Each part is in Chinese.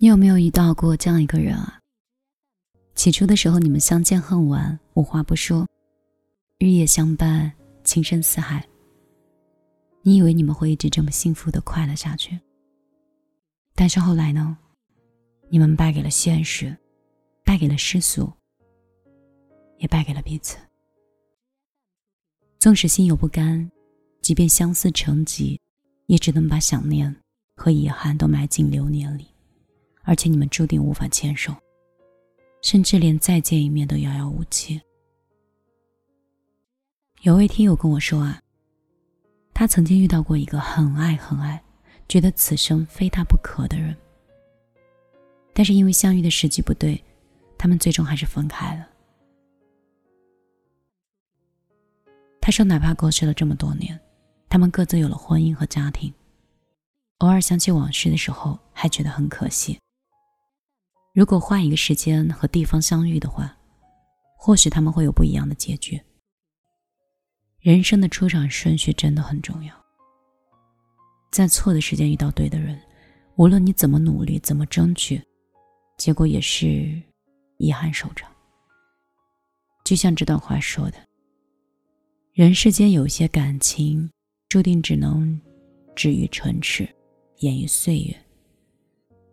你有没有遇到过这样一个人啊？起初的时候，你们相见恨晚，无话不说，日夜相伴，情深似海。你以为你们会一直这么幸福的快乐下去？但是后来呢？你们败给了现实，败给了世俗，也败给了彼此。纵使心有不甘，即便相思成疾，也只能把想念和遗憾都埋进流年里。而且你们注定无法牵手，甚至连再见一面都遥遥无期。有位听友跟我说啊，他曾经遇到过一个很爱很爱，觉得此生非他不可的人，但是因为相遇的时机不对，他们最终还是分开了。他说，哪怕过去了这么多年，他们各自有了婚姻和家庭，偶尔想起往事的时候，还觉得很可惜。如果换一个时间和地方相遇的话，或许他们会有不一样的结局。人生的出场顺序真的很重要，在错的时间遇到对的人，无论你怎么努力、怎么争取，结果也是遗憾收场。就像这段话说的：“人世间有些感情，注定只能止于唇齿，掩于岁月。”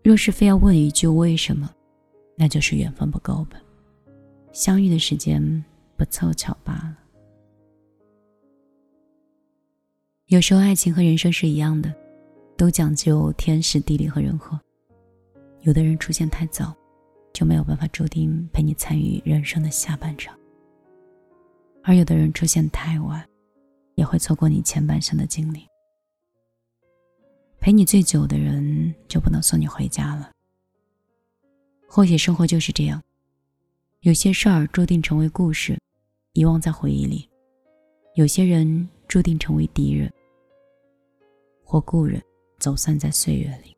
若是非要问一句为什么，那就是缘分不够吧，相遇的时间不凑巧罢了。有时候爱情和人生是一样的，都讲究天时地利和人和。有的人出现太早，就没有办法注定陪你参与人生的下半场；而有的人出现太晚，也会错过你前半生的经历。陪你最久的人就不能送你回家了。或许生活就是这样，有些事儿注定成为故事，遗忘在回忆里；有些人注定成为敌人或故人，走散在岁月里。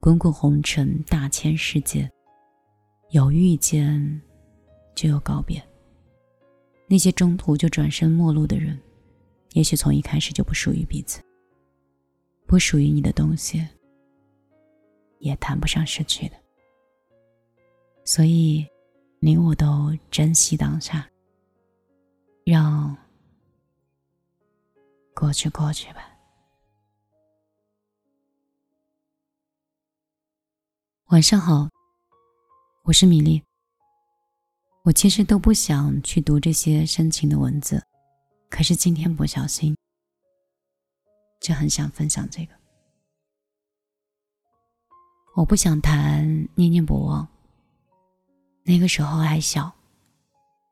滚滚红尘，大千世界，有遇见，就有告别。那些中途就转身陌路的人，也许从一开始就不属于彼此。不属于你的东西，也谈不上失去的。所以，你我都珍惜当下，让过去过去吧。晚上好，我是米粒。我其实都不想去读这些深情的文字，可是今天不小心。就很想分享这个。我不想谈念念不忘，那个时候还小，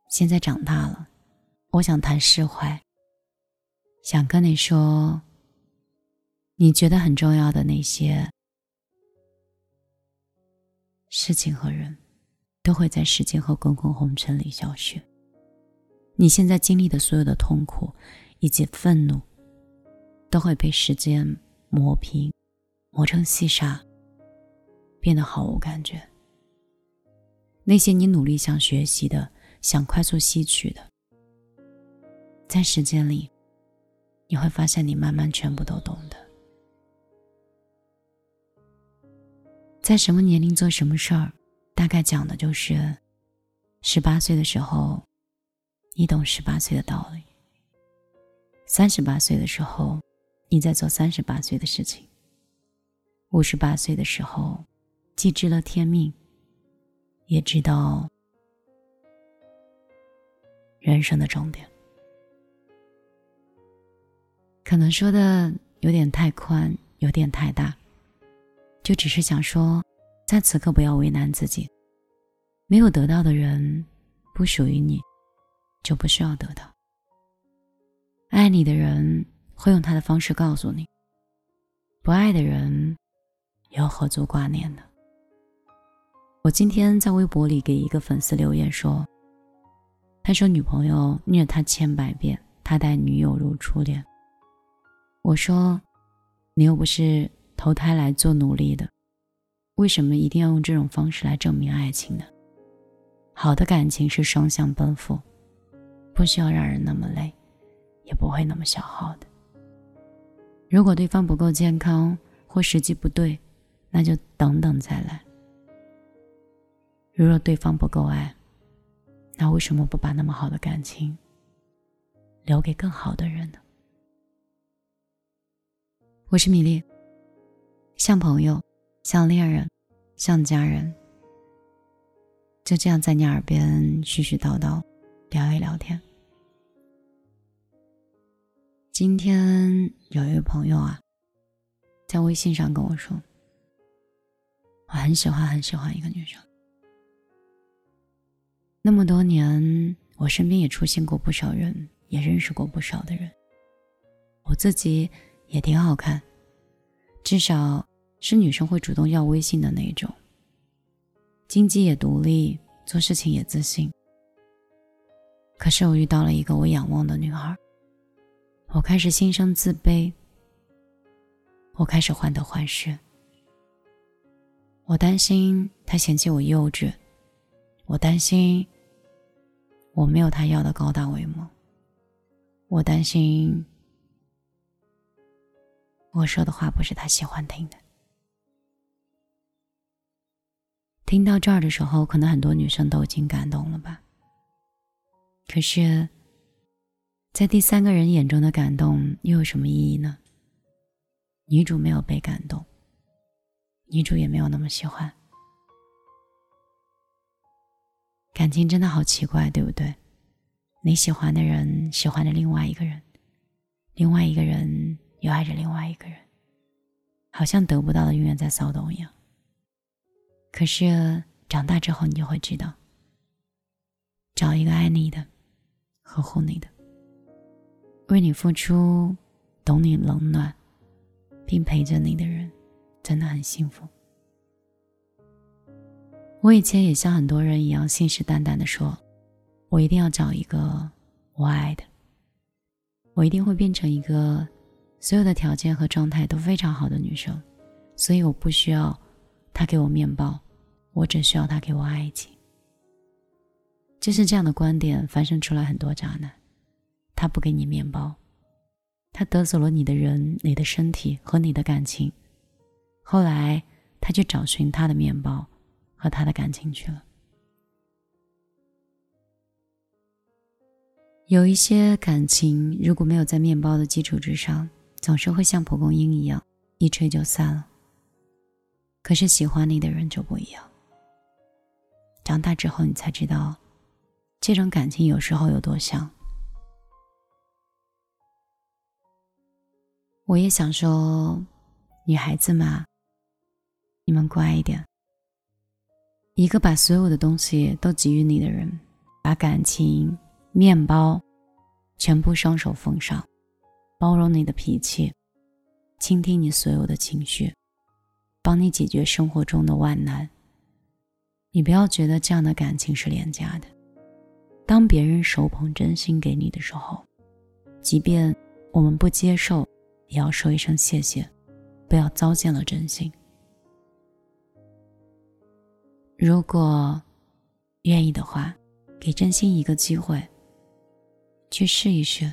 现在长大了，我想谈释怀。想跟你说，你觉得很重要的那些事情和人，都会在时间和滚滚红尘里消失。你现在经历的所有的痛苦以及愤怒。都会被时间磨平，磨成细沙，变得毫无感觉。那些你努力想学习的、想快速吸取的，在时间里，你会发现你慢慢全部都懂得。在什么年龄做什么事儿，大概讲的就是：十八岁的时候，你懂十八岁的道理；三十八岁的时候。你在做三十八岁的事情。五十八岁的时候，既知了天命，也知道人生的终点。可能说的有点太宽，有点太大，就只是想说，在此刻不要为难自己。没有得到的人，不属于你，就不需要得到。爱你的人。会用他的方式告诉你，不爱的人又何足挂念呢？我今天在微博里给一个粉丝留言说：“他说女朋友虐他千百遍，他待女友如初恋。”我说：“你又不是投胎来做奴隶的，为什么一定要用这种方式来证明爱情呢？好的感情是双向奔赴，不需要让人那么累，也不会那么消耗的。”如果对方不够健康或时机不对，那就等等再来。如若对方不够爱，那为什么不把那么好的感情留给更好的人呢？我是米粒，像朋友，像恋人，像家人，就这样在你耳边絮絮叨叨聊一聊天。今天有一位朋友啊，在微信上跟我说，我很喜欢很喜欢一个女生。那么多年，我身边也出现过不少人，也认识过不少的人。我自己也挺好看，至少是女生会主动要微信的那一种。经济也独立，做事情也自信。可是我遇到了一个我仰望的女孩。我开始心生自卑，我开始患得患失，我担心他嫌弃我幼稚，我担心我没有他要的高大威猛，我担心我说的话不是他喜欢听的。听到这儿的时候，可能很多女生都已经感动了吧？可是。在第三个人眼中的感动又有什么意义呢？女主没有被感动，女主也没有那么喜欢。感情真的好奇怪，对不对？你喜欢的人喜欢着另外一个人，另外一个人又爱着另外一个人，好像得不到的永远在骚动一样。可是长大之后，你就会知道，找一个爱你的，呵护你的。为你付出、懂你冷暖，并陪着你的人，真的很幸福。我以前也像很多人一样信誓旦旦的说：“我一定要找一个我爱的，我一定会变成一个所有的条件和状态都非常好的女生，所以我不需要他给我面包，我只需要他给我爱情。”就是这样的观点，翻生出来很多渣男。他不给你面包，他得走了你的人、你的身体和你的感情。后来，他去找寻他的面包和他的感情去了。有一些感情，如果没有在面包的基础之上，总是会像蒲公英一样一吹就散了。可是喜欢你的人就不一样。长大之后，你才知道，这种感情有时候有多像。我也想说，女孩子嘛，你们乖一点。一个把所有的东西都给予你的人，把感情、面包全部双手奉上，包容你的脾气，倾听你所有的情绪，帮你解决生活中的万难。你不要觉得这样的感情是廉价的。当别人手捧真心给你的时候，即便我们不接受。也要说一声谢谢，不要糟践了真心。如果愿意的话，给真心一个机会，去试一试，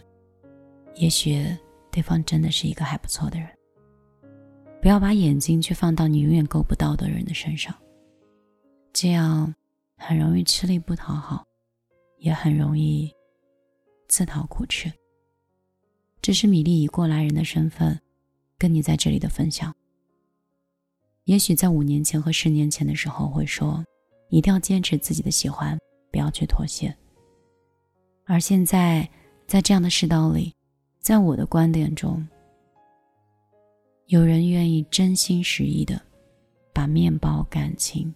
也许对方真的是一个还不错的人。不要把眼睛去放到你永远够不到的人的身上，这样很容易吃力不讨好，也很容易自讨苦吃。这是米粒以过来人的身份，跟你在这里的分享。也许在五年前和十年前的时候会说，一定要坚持自己的喜欢，不要去妥协。而现在，在这样的世道里，在我的观点中，有人愿意真心实意的，把面包、感情，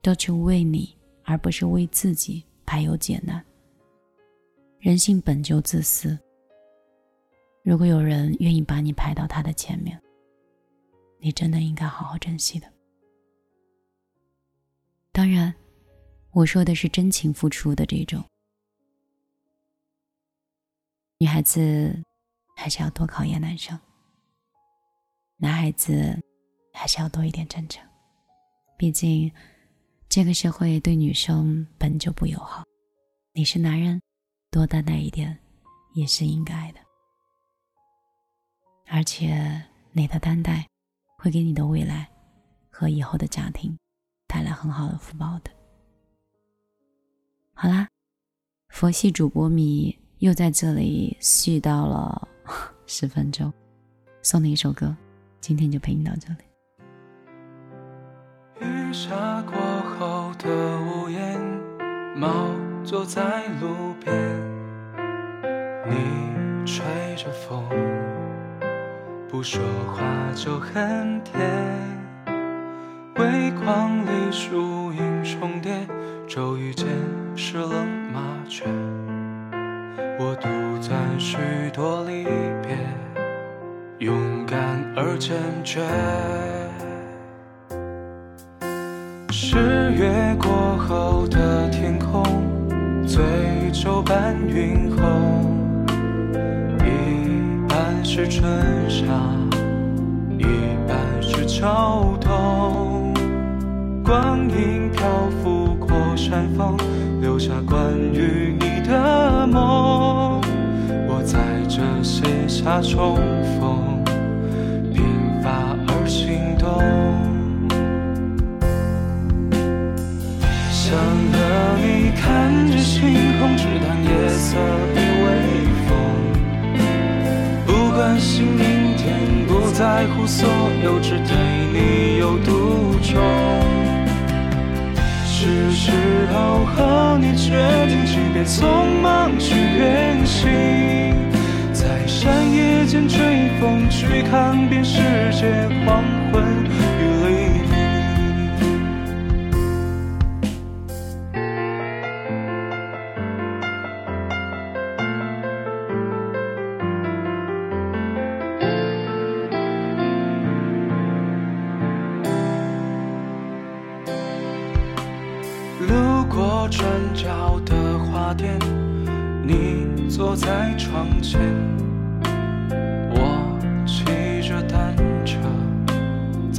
都去为你，而不是为自己排忧解难。人性本就自私。如果有人愿意把你排到他的前面，你真的应该好好珍惜的。当然，我说的是真情付出的这种。女孩子还是要多考验男生，男孩子还是要多一点真诚。毕竟，这个社会对女生本就不友好，你是男人，多担待一点也是应该的。而且，你的担待会给你的未来和以后的家庭带来很好的福报的。好啦，佛系主播米又在这里絮叨了十分钟，送你一首歌，今天就陪你到这里。雨下过后的屋檐，猫坐在路边，你吹着风，不说话就很甜。微光里树影重叠，骤雨间湿了麻雀。我独赞许多离别，勇敢而坚决。十月过后的天空，醉酒伴云后，是春夏，一半是秋冬。光阴漂浮过山峰，留下关于你的梦。我在这写下重逢，鬓发而心动。想和你看着星空，只谈夜色在乎所有，只对你有独钟。是时候和你决定，即便匆忙去远行，在山野间追风，去看遍世界黄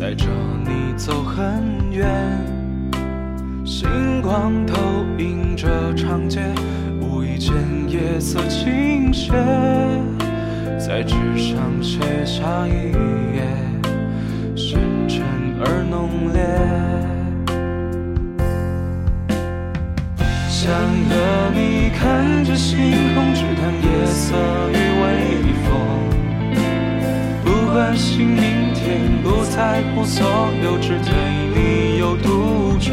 载着你走很远。星光投影着长街，无意间夜色倾斜，在纸上写下一页，深沉而浓烈。想和你看着星空，只谈我所有，只对你有独钟。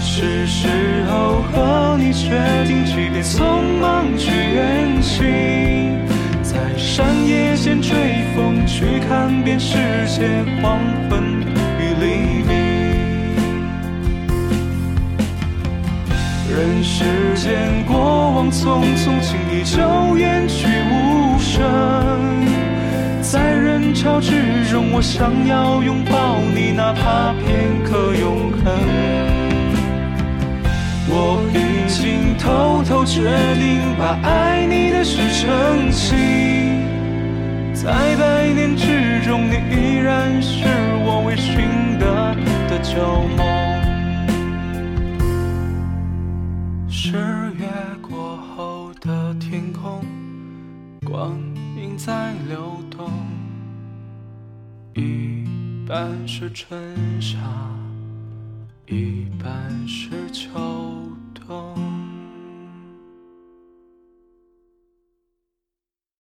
是时候和你决定，即便匆忙去远行，在山野间追风，去看遍世界黄昏与黎明。人世间过往匆匆，轻易就远去无声。潮之中，我想要拥抱你，哪怕片刻永恒。我已经偷偷决定，把爱你的事澄清。在百年之中，你依然是我半是春夏，一半是秋冬。